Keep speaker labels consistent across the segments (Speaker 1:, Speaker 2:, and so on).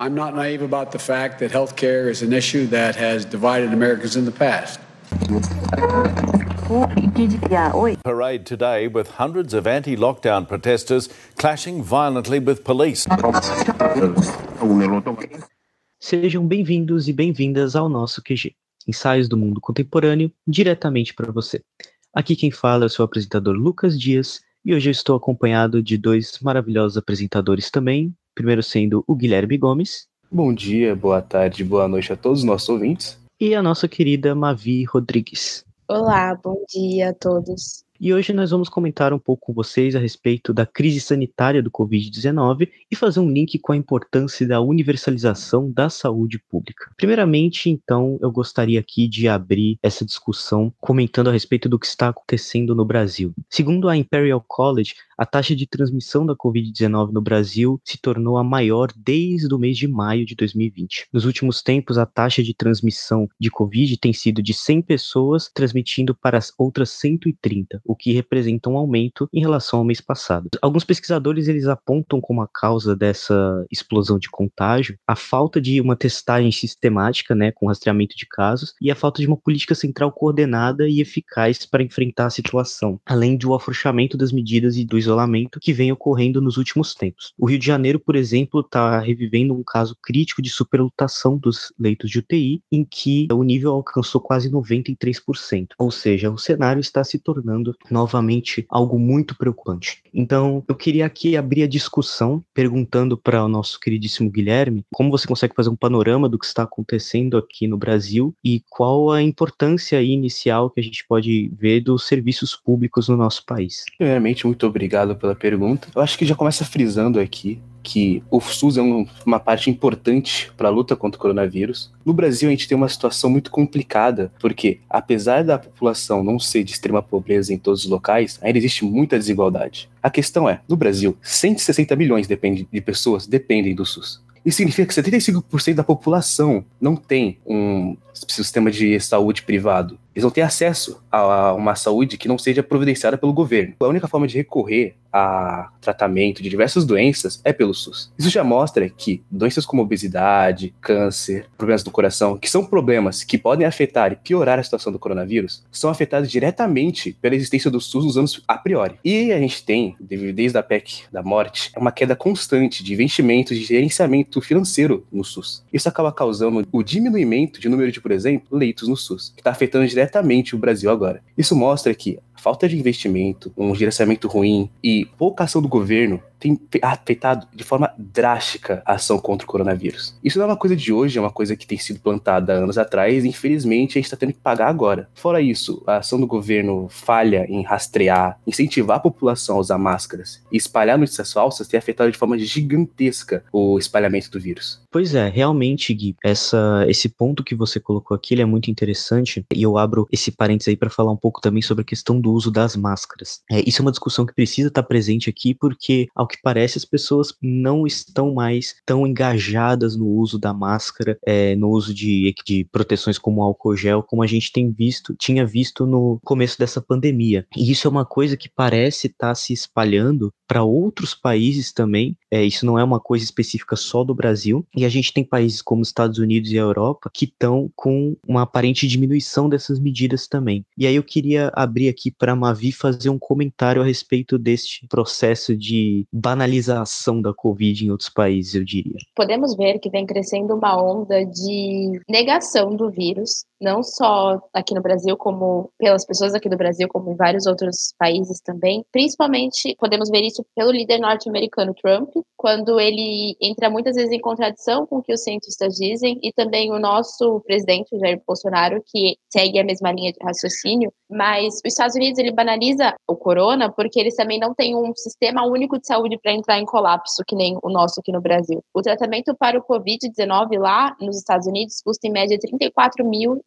Speaker 1: I'm not naive about the fact that healthcare is an issue that has divided Americans in the past.
Speaker 2: Parade today with hundreds of anti lockdown protesters clashing violently with police.
Speaker 3: Sejam bem-vindos e bem-vindas ao nosso QG, ensaios do mundo contemporâneo, diretamente para você. Aqui quem fala é o seu apresentador Lucas Dias e hoje eu estou acompanhado de dois maravilhosos apresentadores também, primeiro sendo o Guilherme Gomes.
Speaker 4: Bom dia, boa tarde, boa noite a todos os nossos ouvintes.
Speaker 3: E a nossa querida Mavi Rodrigues.
Speaker 5: Olá, bom dia a todos.
Speaker 3: E hoje nós vamos comentar um pouco com vocês a respeito da crise sanitária do Covid-19 e fazer um link com a importância da universalização da saúde pública. Primeiramente, então, eu gostaria aqui de abrir essa discussão comentando a respeito do que está acontecendo no Brasil. Segundo a Imperial College, a taxa de transmissão da Covid-19 no Brasil se tornou a maior desde o mês de maio de 2020. Nos últimos tempos, a taxa de transmissão de Covid tem sido de 100 pessoas transmitindo para as outras 130, o que representa um aumento em relação ao mês passado. Alguns pesquisadores eles apontam como a causa dessa explosão de contágio a falta de uma testagem sistemática, né, com rastreamento de casos, e a falta de uma política central coordenada e eficaz para enfrentar a situação, além do afrouxamento das medidas e do isolamento que vem ocorrendo nos últimos tempos. O Rio de Janeiro, por exemplo, está revivendo um caso crítico de superlotação dos leitos de UTI, em que o nível alcançou quase 93%. Ou seja, o cenário está se tornando novamente algo muito preocupante. Então, eu queria aqui abrir a discussão perguntando para o nosso queridíssimo Guilherme como você consegue fazer um panorama do que está acontecendo aqui no Brasil e qual a importância inicial que a gente pode ver dos serviços públicos no nosso país.
Speaker 4: Primeiramente, muito obrigado pela pergunta. Eu acho que já começa frisando aqui que o SUS é um, uma parte importante para a luta contra o coronavírus. No Brasil, a gente tem uma situação muito complicada, porque apesar da população não ser de extrema pobreza em todos os locais, ainda existe muita desigualdade. A questão é, no Brasil, 160 milhões de pessoas dependem do SUS. Isso significa que 75% da população não tem um sistema de saúde privado. Eles não têm acesso a uma saúde que não seja providenciada pelo governo. A única forma de recorrer a tratamento de diversas doenças é pelo SUS. Isso já mostra que doenças como obesidade, câncer, problemas do coração, que são problemas que podem afetar e piorar a situação do coronavírus, são afetados diretamente pela existência do SUS nos anos a priori. E a gente tem, desde a PEC da morte, uma queda constante de investimentos de gerenciamento financeiro no SUS. Isso acaba causando o diminuimento de número de, por exemplo, leitos no SUS, que está afetando diretamente o Brasil agora. Isso mostra que falta de investimento, um gerenciamento ruim e pouca ação do governo tem afetado de forma drástica a ação contra o coronavírus. Isso não é uma coisa de hoje, é uma coisa que tem sido plantada anos atrás e infelizmente a gente está tendo que pagar agora. Fora isso, a ação do governo falha em rastrear, incentivar a população a usar máscaras e espalhar notícias falsas tem afetado de forma gigantesca o espalhamento do vírus.
Speaker 3: Pois é, realmente, Gui, essa, esse ponto que você colocou aqui é muito interessante e eu abro esse parênteses aí para falar um pouco também sobre a questão do uso das máscaras. É, isso é uma discussão que precisa estar presente aqui porque, ao que parece, as pessoas não estão mais tão engajadas no uso da máscara, é, no uso de, de proteções como álcool gel, como a gente tem visto, tinha visto no começo dessa pandemia. E isso é uma coisa que parece estar tá se espalhando para outros países também. É, isso não é uma coisa específica só do Brasil. E a gente tem países como os Estados Unidos e a Europa que estão com uma aparente diminuição dessas medidas também. E aí eu queria abrir aqui para a Mavi fazer um comentário a respeito deste processo de banalização da Covid em outros países, eu diria.
Speaker 5: Podemos ver que vem crescendo uma onda de negação do vírus, não só aqui no Brasil, como pelas pessoas aqui do Brasil, como em vários outros países também. Principalmente, podemos ver isso pelo líder norte-americano Trump, quando ele entra muitas vezes em contradição com o que os cientistas dizem, e também o nosso presidente, Jair Bolsonaro, que segue a mesma linha de raciocínio, mas os Estados Unidos ele banaliza o corona porque eles também não têm um sistema único de saúde para entrar em colapso, que nem o nosso aqui no Brasil. O tratamento para o Covid-19 lá nos Estados Unidos custa em média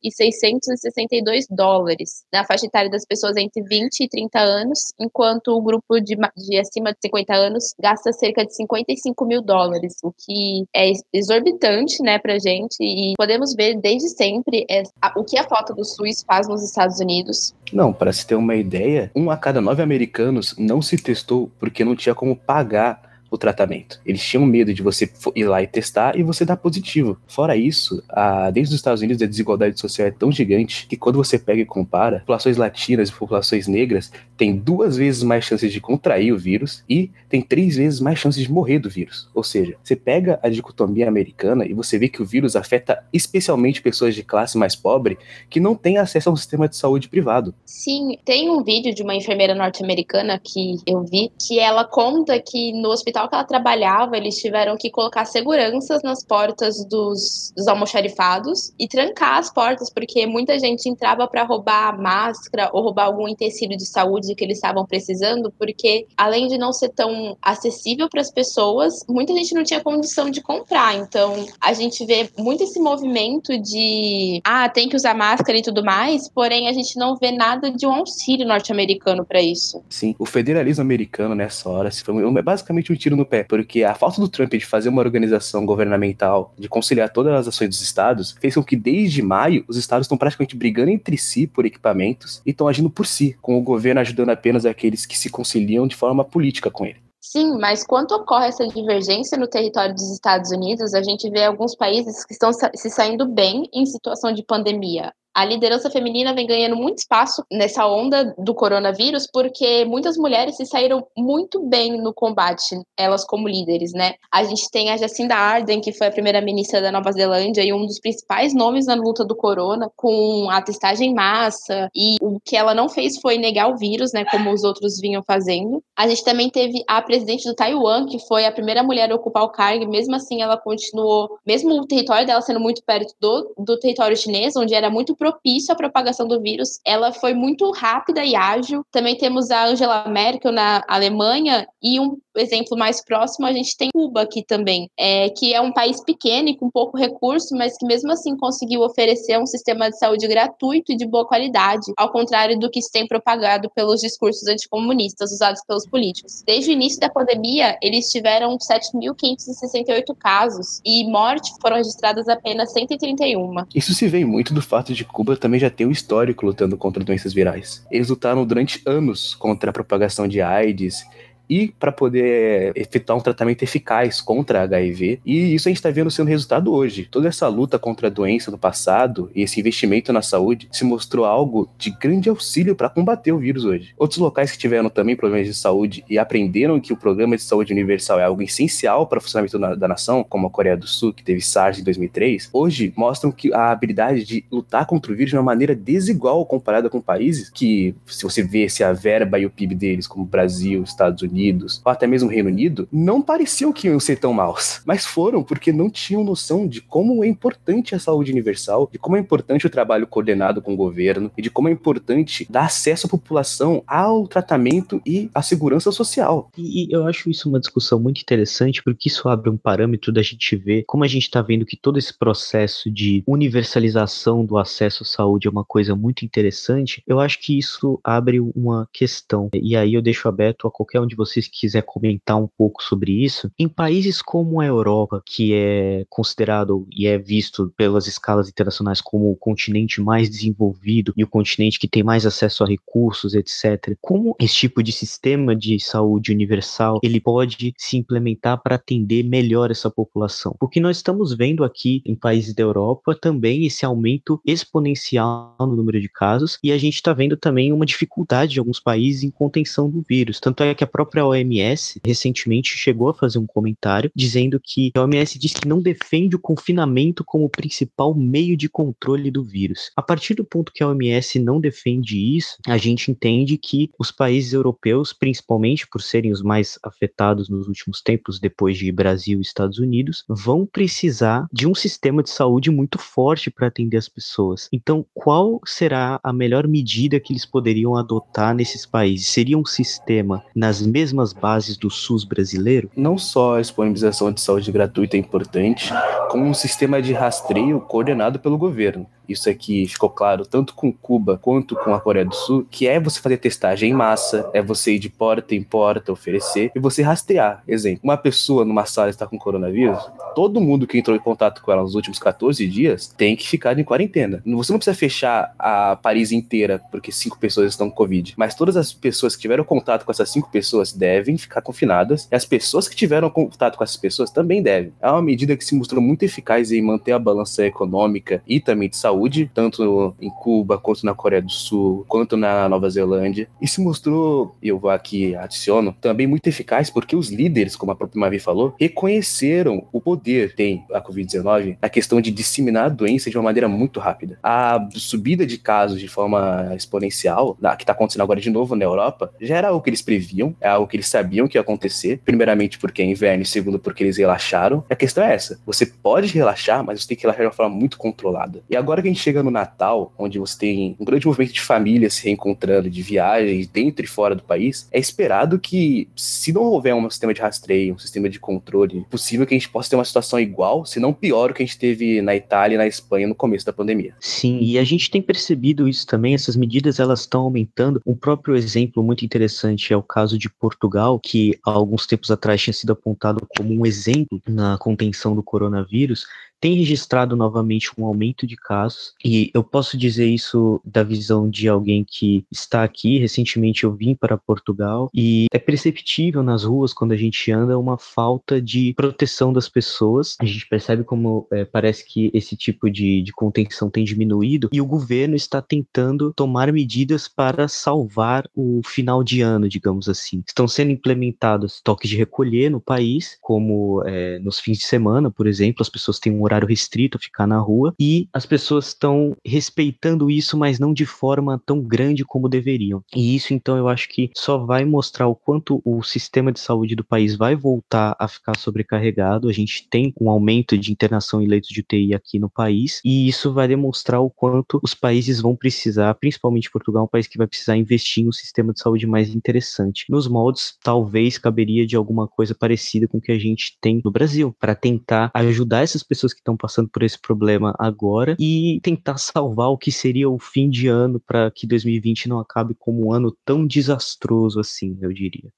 Speaker 5: 34.662 dólares, na faixa etária das pessoas entre 20 e 30 anos, enquanto o grupo de, de acima de 50 anos gasta cerca de 55 mil dólares, o que é exorbitante, né, pra gente, e podemos ver desde sempre é, a, o que a falta do SUS faz nos Estados Unidos.
Speaker 4: Não, para se ter uma ideia, um a cada nove americanos não se testou porque não tinha como pagar o tratamento. Eles tinham medo de você ir lá e testar e você dar positivo. Fora isso, a, desde os Estados Unidos a desigualdade social é tão gigante que quando você pega e compara, populações latinas e populações negras têm duas vezes mais chances de contrair o vírus e tem três vezes mais chances de morrer do vírus. Ou seja, você pega a dicotomia americana e você vê que o vírus afeta especialmente pessoas de classe mais pobre que não têm acesso a um sistema de saúde privado.
Speaker 5: Sim, tem um vídeo de uma enfermeira norte-americana que eu vi que ela conta que no hospital que ela trabalhava eles tiveram que colocar seguranças nas portas dos, dos almoxarifados e trancar as portas porque muita gente entrava para roubar máscara ou roubar algum utensílio de saúde que eles estavam precisando, porque além de não ser tão acessível para as pessoas, muita gente não tinha condição de comprar. Então, a gente vê muito esse movimento de ah, tem que usar máscara e tudo mais, porém a gente não vê nada de um auxílio norte-americano para isso.
Speaker 4: Sim, o federalismo americano nessa hora foi basicamente um tiro no pé, porque a falta do Trump de fazer uma organização governamental, de conciliar todas as ações dos estados, fez com que desde maio os estados estão praticamente brigando entre si por equipamentos e estão agindo por si, com o governo ajudando apenas aqueles que se conciliam de forma política com ele.
Speaker 5: Sim, mas quando ocorre essa divergência no território dos Estados Unidos, a gente vê alguns países que estão se saindo bem em situação de pandemia a liderança feminina vem ganhando muito espaço nessa onda do coronavírus, porque muitas mulheres se saíram muito bem no combate, elas como líderes, né? A gente tem a Jacinda Ardern, que foi a primeira-ministra da Nova Zelândia e um dos principais nomes na luta do corona, com a testagem em massa, e o que ela não fez foi negar o vírus, né, como os outros vinham fazendo. A gente também teve a presidente do Taiwan, que foi a primeira mulher a ocupar o cargo, e mesmo assim ela continuou, mesmo o território dela sendo muito perto do, do território chinês, onde era muito propício à propagação do vírus. Ela foi muito rápida e ágil. Também temos a Angela Merkel na Alemanha e um exemplo mais próximo a gente tem Cuba aqui também, é, que é um país pequeno e com pouco recurso, mas que mesmo assim conseguiu oferecer um sistema de saúde gratuito e de boa qualidade, ao contrário do que se tem propagado pelos discursos anticomunistas usados pelos políticos. Desde o início da pandemia, eles tiveram 7.568 casos e mortes foram registradas apenas 131.
Speaker 4: Isso se vê muito do fato de Cuba também já ter um histórico lutando contra doenças virais. Eles lutaram durante anos contra a propagação de AIDS e para poder efetuar um tratamento eficaz contra HIV. E isso a gente está vendo sendo resultado hoje. Toda essa luta contra a doença no passado e esse investimento na saúde se mostrou algo de grande auxílio para combater o vírus hoje. Outros locais que tiveram também problemas de saúde e aprenderam que o programa de saúde universal é algo essencial para o funcionamento da, nação, como a Coreia do Sul, que teve SARS em 2003, hoje mostram que a habilidade de lutar contra o vírus de uma maneira desigual comparada com países que, se você vê se a verba e o PIB deles, como Brasil, Estados Unidos, Unidos, ou até mesmo Reino Unido, não pareciam que iam ser tão maus, mas foram porque não tinham noção de como é importante a saúde universal, de como é importante o trabalho coordenado com o governo e de como é importante dar acesso à população ao tratamento e à segurança social.
Speaker 3: E, eu acho isso uma discussão muito interessante porque isso abre um parâmetro da gente ver como a gente está vendo que todo esse processo de universalização do acesso à saúde é uma coisa muito interessante. Eu acho que isso abre uma questão e aí eu deixo aberto a qualquer um de vocês vocês quiser comentar um pouco sobre isso, em países como a Europa, que é considerado e é visto pelas escalas internacionais como o continente mais desenvolvido e o continente que tem mais acesso a recursos, etc. Como esse tipo de sistema de saúde universal ele pode se implementar para atender melhor essa população? Porque nós estamos vendo aqui em países da Europa também esse aumento exponencial no número de casos e a gente está vendo também uma dificuldade de alguns países em contenção do vírus. Tanto é que a própria OMS recentemente chegou a fazer um comentário dizendo que a OMS diz que não defende o confinamento como principal meio de controle do vírus. A partir do ponto que a OMS não defende isso, a gente entende que os países europeus, principalmente por serem os mais afetados nos últimos tempos, depois de Brasil e Estados Unidos, vão precisar de um sistema de saúde muito forte para atender as pessoas. Então, qual será a melhor medida que eles poderiam adotar nesses países? Seria um sistema nas mesmas mesmas bases do SUS brasileiro?
Speaker 4: Não só a disponibilização de saúde gratuita é importante, como um sistema de rastreio coordenado pelo governo. Isso aqui ficou claro tanto com Cuba quanto com a Coreia do Sul, que é você fazer testagem em massa, é você ir de porta em porta oferecer e você rastrear. Exemplo, uma pessoa numa sala está com coronavírus, todo mundo que entrou em contato com ela nos últimos 14 dias tem que ficar em quarentena. Você não precisa fechar a Paris inteira porque cinco pessoas estão com Covid, mas todas as pessoas que tiveram contato com essas cinco pessoas devem ficar confinadas e as pessoas que tiveram contato com essas pessoas também devem. É uma medida que se mostrou muito eficaz em manter a balança econômica e também de saúde, tanto em Cuba, quanto na Coreia do Sul, quanto na Nova Zelândia. E se mostrou, eu vou aqui adiciono, também muito eficaz porque os líderes, como a própria Mavi falou, reconheceram o poder que tem a Covid-19 na questão de disseminar a doença de uma maneira muito rápida. A subida de casos de forma exponencial, que está acontecendo agora de novo na Europa, já era algo que eles previam, é algo que eles sabiam que ia acontecer, primeiramente porque é inverno e segundo porque eles relaxaram. E a questão é essa, você pode relaxar, mas você tem que relaxar de uma forma muito controlada. E agora que a gente chega no Natal, onde você tem um grande movimento de famílias se reencontrando, de viagens dentro e fora do país, é esperado que, se não houver um sistema de rastreio, um sistema de controle, possível que a gente possa ter uma situação igual, se não pior, o que a gente teve na Itália e na Espanha no começo da pandemia.
Speaker 3: Sim, e a gente tem percebido isso também, essas medidas elas estão aumentando. Um próprio exemplo muito interessante é o caso de Portugal, que há alguns tempos atrás tinha sido apontado como um exemplo na contenção do coronavírus, tem registrado novamente um aumento de casos, e eu posso dizer isso da visão de alguém que está aqui. Recentemente eu vim para Portugal e é perceptível nas ruas, quando a gente anda, uma falta de proteção das pessoas. A gente percebe como é, parece que esse tipo de, de contenção tem diminuído e o governo está tentando tomar medidas para salvar o final de ano, digamos assim. Estão sendo implementados toques de recolher no país, como é, nos fins de semana, por exemplo, as pessoas têm um horário restrito, ficar na rua, e as pessoas estão respeitando isso, mas não de forma tão grande como deveriam. E isso, então, eu acho que só vai mostrar o quanto o sistema de saúde do país vai voltar a ficar sobrecarregado. A gente tem um aumento de internação em leitos de UTI aqui no país, e isso vai demonstrar o quanto os países vão precisar, principalmente Portugal, um país que vai precisar investir em um sistema de saúde mais interessante. Nos moldes, talvez caberia de alguma coisa parecida com o que a gente tem no Brasil, para tentar ajudar essas pessoas que estão passando por esse problema agora e tentar salvar o que seria o fim de ano para que 2020 não acabe como um ano tão desastroso assim, eu diria.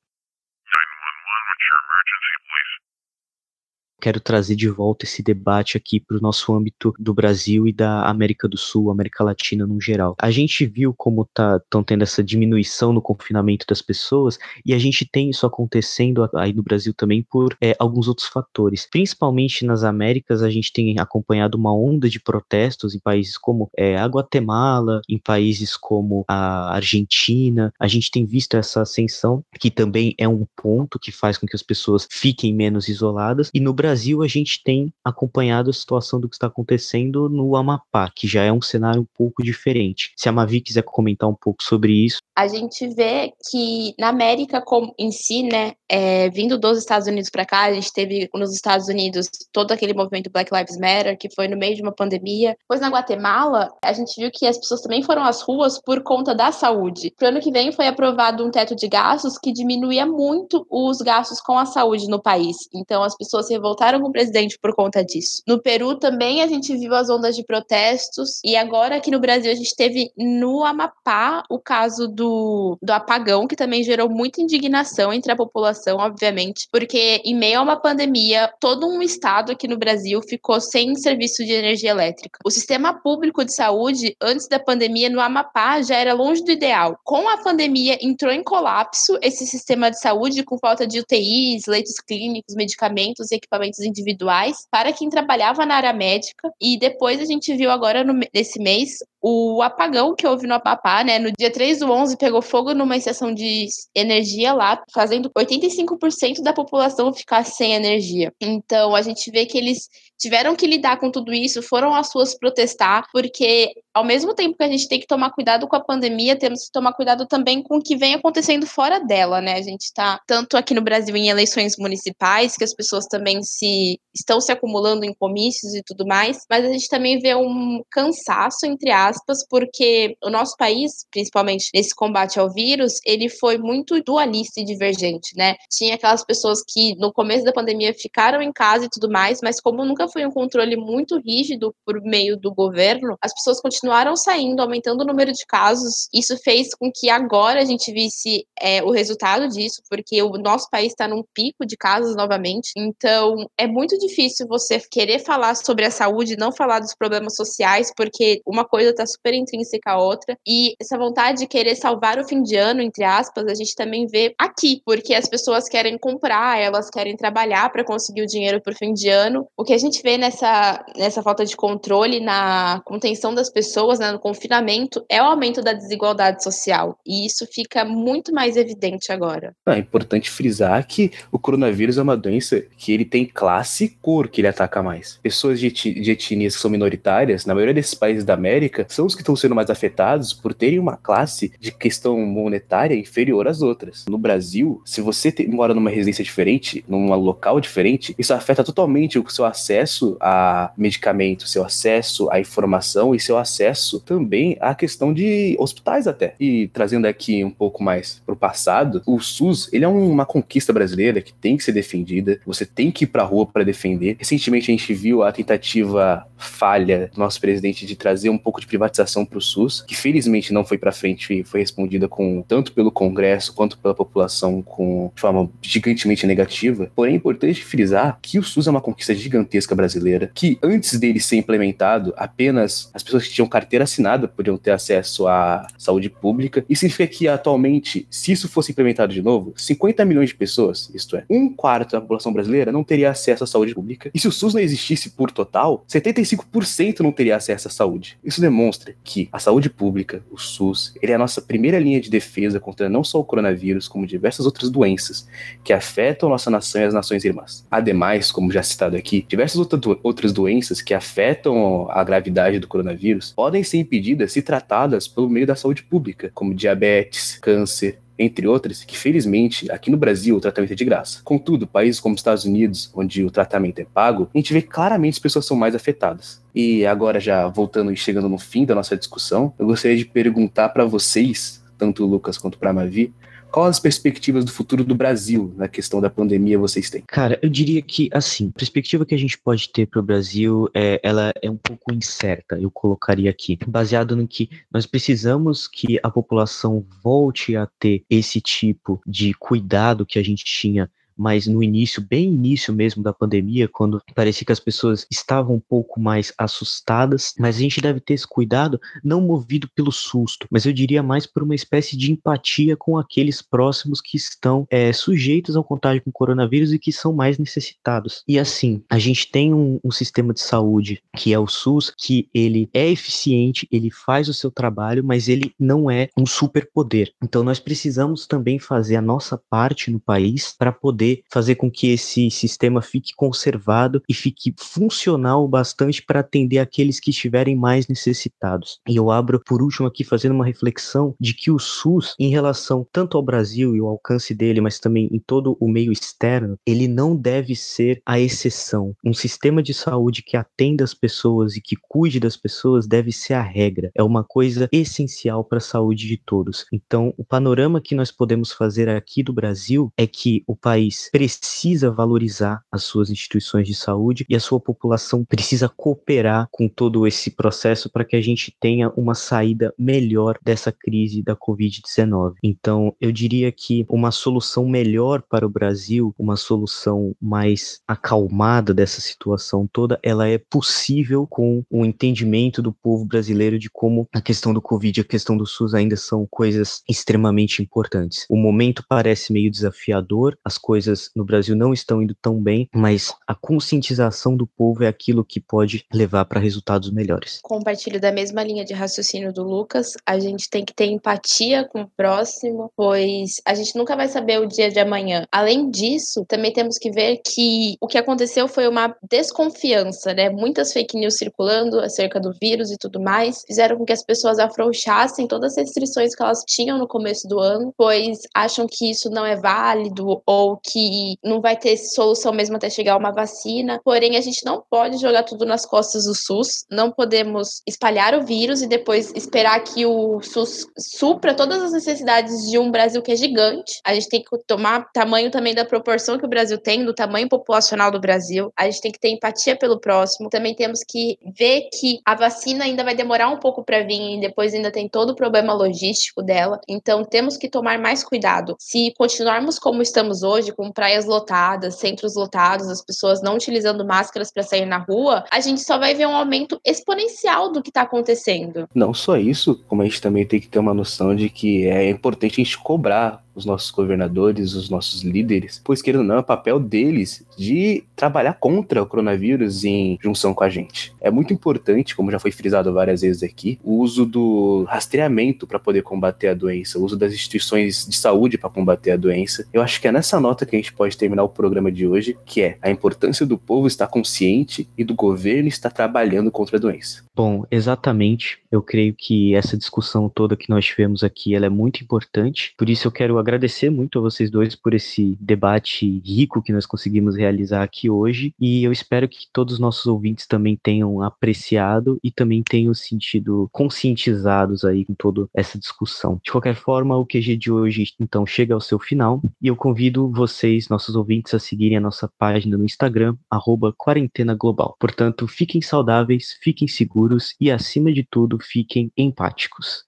Speaker 3: Quero trazer de volta esse debate aqui para o nosso âmbito do Brasil e da América do Sul, América Latina no geral. A gente viu como estão tá, tendo essa diminuição no confinamento das pessoas e a gente tem isso acontecendo aí no Brasil também por é, alguns outros fatores. Principalmente nas Américas, a gente tem acompanhado uma onda de protestos em países como é, a Guatemala, em países como a Argentina. A gente tem visto essa ascensão, que também é um ponto que faz com que as pessoas fiquem menos isoladas. E no Brasil, Brasil, a gente tem acompanhado a situação do que está acontecendo no Amapá, que já é um cenário um pouco diferente. Se a Mavi quiser comentar um pouco sobre isso.
Speaker 5: A gente vê que na América como, em si, né, é, vindo dos Estados Unidos para cá, a gente teve nos Estados Unidos todo aquele movimento Black Lives Matter, que foi no meio de uma pandemia. Pois na Guatemala, a gente viu que as pessoas também foram às ruas por conta da saúde. Para o ano que vem foi aprovado um teto de gastos que diminuía muito os gastos com a saúde no país. Então as pessoas se revoltaram revoltaram com o presidente por conta disso. No Peru também a gente viu as ondas de protestos e agora aqui no Brasil a gente teve no Amapá o caso do, do apagão, que também gerou muita indignação entre a população, obviamente, porque em meio a uma pandemia, todo um estado aqui no Brasil ficou sem serviço de energia elétrica. O sistema público de saúde, antes da pandemia, no Amapá, já era longe do ideal. Com a pandemia, entrou em colapso esse sistema de saúde, com falta de UTIs, leitos clínicos, medicamentos e equipamentos individuais para quem trabalhava na área médica. E depois a gente viu agora no, nesse mês o apagão que houve no Apapá, né? No dia 3 do 11 pegou fogo numa estação de energia lá, fazendo 85% da população ficar sem energia. Então a gente vê que eles tiveram que lidar com tudo isso, foram às ruas protestar, porque ao mesmo tempo que a gente tem que tomar cuidado com a pandemia, temos que tomar cuidado também com o que vem acontecendo fora dela, né? A gente está tanto aqui no Brasil em eleições municipais, que as pessoas também se estão se acumulando em comícios e tudo mais, mas a gente também vê um cansaço, entre aspas, porque o nosso país, principalmente nesse combate ao vírus, ele foi muito dualista e divergente, né? Tinha aquelas pessoas que no começo da pandemia ficaram em casa e tudo mais, mas como nunca foi um controle muito rígido por meio do governo, as pessoas continuaram saindo, aumentando o número de casos. Isso fez com que agora a gente visse é, o resultado disso, porque o nosso país está num pico de casos novamente. Então, é muito difícil você querer falar sobre a saúde não falar dos problemas sociais, porque uma coisa tá super intrínseca à outra. E essa vontade de querer salvar o fim de ano, entre aspas, a gente também vê aqui, porque as pessoas querem comprar, elas querem trabalhar para conseguir o dinheiro pro fim de ano. O que a gente vê nessa, nessa falta de controle, na contenção das pessoas, né, no confinamento, é o aumento da desigualdade social. E isso fica muito mais evidente agora.
Speaker 4: É importante frisar que o coronavírus é uma doença que ele tem classe e cor que ele ataca mais. Pessoas de, de etnias que são minoritárias, na maioria desses países da América, são os que estão sendo mais afetados por terem uma classe de questão monetária inferior às outras. No Brasil, se você te, mora numa residência diferente, num local diferente, isso afeta totalmente o seu acesso a medicamentos, seu acesso à informação e seu acesso também à questão de hospitais até. E trazendo aqui um pouco mais para o passado, o SUS ele é uma conquista brasileira que tem que ser defendida. Você tem que ir para a rua para defender. Recentemente a gente viu a tentativa falha do nosso presidente de trazer um pouco de privatização para o SUS, que felizmente não foi para frente e foi respondida com tanto pelo Congresso quanto pela população com de forma gigantemente negativa. Porém, é importante frisar que o SUS é uma conquista gigantesca brasileira, que antes dele ser implementado, apenas as pessoas que tinham carteira assinada podiam ter acesso à saúde pública. Isso significa que atualmente, se isso fosse implementado de novo, 50 milhões de pessoas, isto é, um quarto da população brasileira não teria acesso à saúde pública. E se o SUS não existisse por total, 75% não teria acesso à saúde. Isso demonstra que a saúde pública, o SUS, ele é a nossa primeira linha de defesa contra não só o coronavírus, como diversas outras doenças que afetam nossa nação e as nações irmãs. Ademais, como já citado aqui, diversas outras doenças que afetam a gravidade do coronavírus podem ser impedidas se tratadas pelo meio da saúde pública, como diabetes, câncer, entre outras, que felizmente aqui no Brasil o tratamento é de graça. Contudo, países como Estados Unidos, onde o tratamento é pago, a gente vê claramente as pessoas são mais afetadas. E agora já voltando e chegando no fim da nossa discussão, eu gostaria de perguntar para vocês, tanto o Lucas quanto para a Mavi, quais as perspectivas do futuro do Brasil na questão da pandemia vocês têm?
Speaker 3: Cara, eu diria que, assim, a perspectiva que a gente pode ter para o Brasil, é, ela é um pouco incerta, eu colocaria aqui, baseado no que nós precisamos que a população volte a ter esse tipo de cuidado que a gente tinha mas no início, bem início mesmo da pandemia, quando parecia que as pessoas estavam um pouco mais assustadas, mas a gente deve ter esse cuidado, não movido pelo susto, mas eu diria mais por uma espécie de empatia com aqueles próximos que estão é, sujeitos ao contágio com coronavírus e que são mais necessitados. E assim, a gente tem um, um sistema de saúde que é o SUS, que ele é eficiente, ele faz o seu trabalho, mas ele não é um superpoder. Então nós precisamos também fazer a nossa parte no país para poder poder fazer com que esse sistema fique conservado e fique funcional o bastante para atender aqueles que estiverem mais necessitados. E eu abro por último aqui fazendo uma reflexão de que o SUS, em relação tanto ao Brasil e o alcance dele, mas também em todo o meio externo, ele não deve ser a exceção. Um sistema de saúde que atenda as pessoas e que cuide das pessoas deve ser a regra. É uma coisa essencial para a saúde de todos. Então, o panorama que nós podemos fazer aqui do Brasil é que o país país precisa valorizar as suas instituições de saúde e a sua população precisa cooperar com todo esse processo para que a gente tenha uma saída melhor dessa crise da Covid-19. Então, eu diria que uma solução melhor para o Brasil, uma solução mais acalmada dessa situação toda, ela é possível com o entendimento do povo brasileiro de como a questão do Covid e a questão do SUS ainda são coisas extremamente importantes. O momento parece meio desafiador, as coisas coisas no Brasil não estão indo tão bem, mas a conscientização do povo é aquilo que pode levar para resultados melhores.
Speaker 5: Compartilho da mesma linha de raciocínio do Lucas. A gente tem que ter empatia com o próximo, pois a gente nunca vai saber o dia de amanhã. Além disso, também temos que ver que o que aconteceu foi uma desconfiança, né? Muitas fake news circulando acerca do vírus e tudo mais, fizeram com que as pessoas afrouxassem todas as restrições que elas tinham no começo do ano, pois acham que isso não é válido ou que não vai ter solução mesmo até chegar uma vacina. Porém, a gente não pode jogar tudo nas costas do SUS, não podemos espalhar o vírus e depois esperar que o SUS supra todas as necessidades de um Brasil que é gigante. A gente tem que tomar tamanho também da proporção que o Brasil tem, do tamanho populacional do Brasil. A gente tem que ter empatia pelo próximo. Também temos que ver que a vacina ainda vai demorar um pouco para vir e depois ainda tem todo o problema logístico dela. Então, temos que tomar mais cuidado. Se continuarmos como estamos hoje, com com praias lotadas, centros lotados, as pessoas não utilizando máscaras para sair na rua, a gente só vai ver um aumento exponencial do que está acontecendo.
Speaker 4: Não só isso, como a gente também tem que ter uma noção de que é importante a gente cobrar os nossos governadores, os nossos líderes, pois querendo ou não, é papel deles de trabalhar contra o coronavírus em junção com a gente. É muito importante, como já foi frisado várias vezes aqui, o uso do rastreamento para poder combater a doença, o uso das instituições de saúde para combater a doença. Eu acho que é nessa nota que a gente pode terminar o programa de hoje, que é a importância do povo estar consciente e do governo estar trabalhando contra a doença.
Speaker 3: Bom, exatamente. Eu creio que essa discussão toda que nós tivemos aqui, ela é muito importante. Por isso eu quero agradecer muito a vocês dois por esse debate rico que nós conseguimos realizar aqui hoje e eu espero que todos os nossos ouvintes também tenham apreciado e também tenham sentido conscientizados aí com toda essa discussão. De qualquer forma, o QG de hoje então chega ao seu final e eu convido vocês, nossos ouvintes, a seguirem a nossa página no Instagram, arroba quarentena global. Portanto, fiquem saudáveis, fiquem seguros e acima de tudo, fiquem empáticos.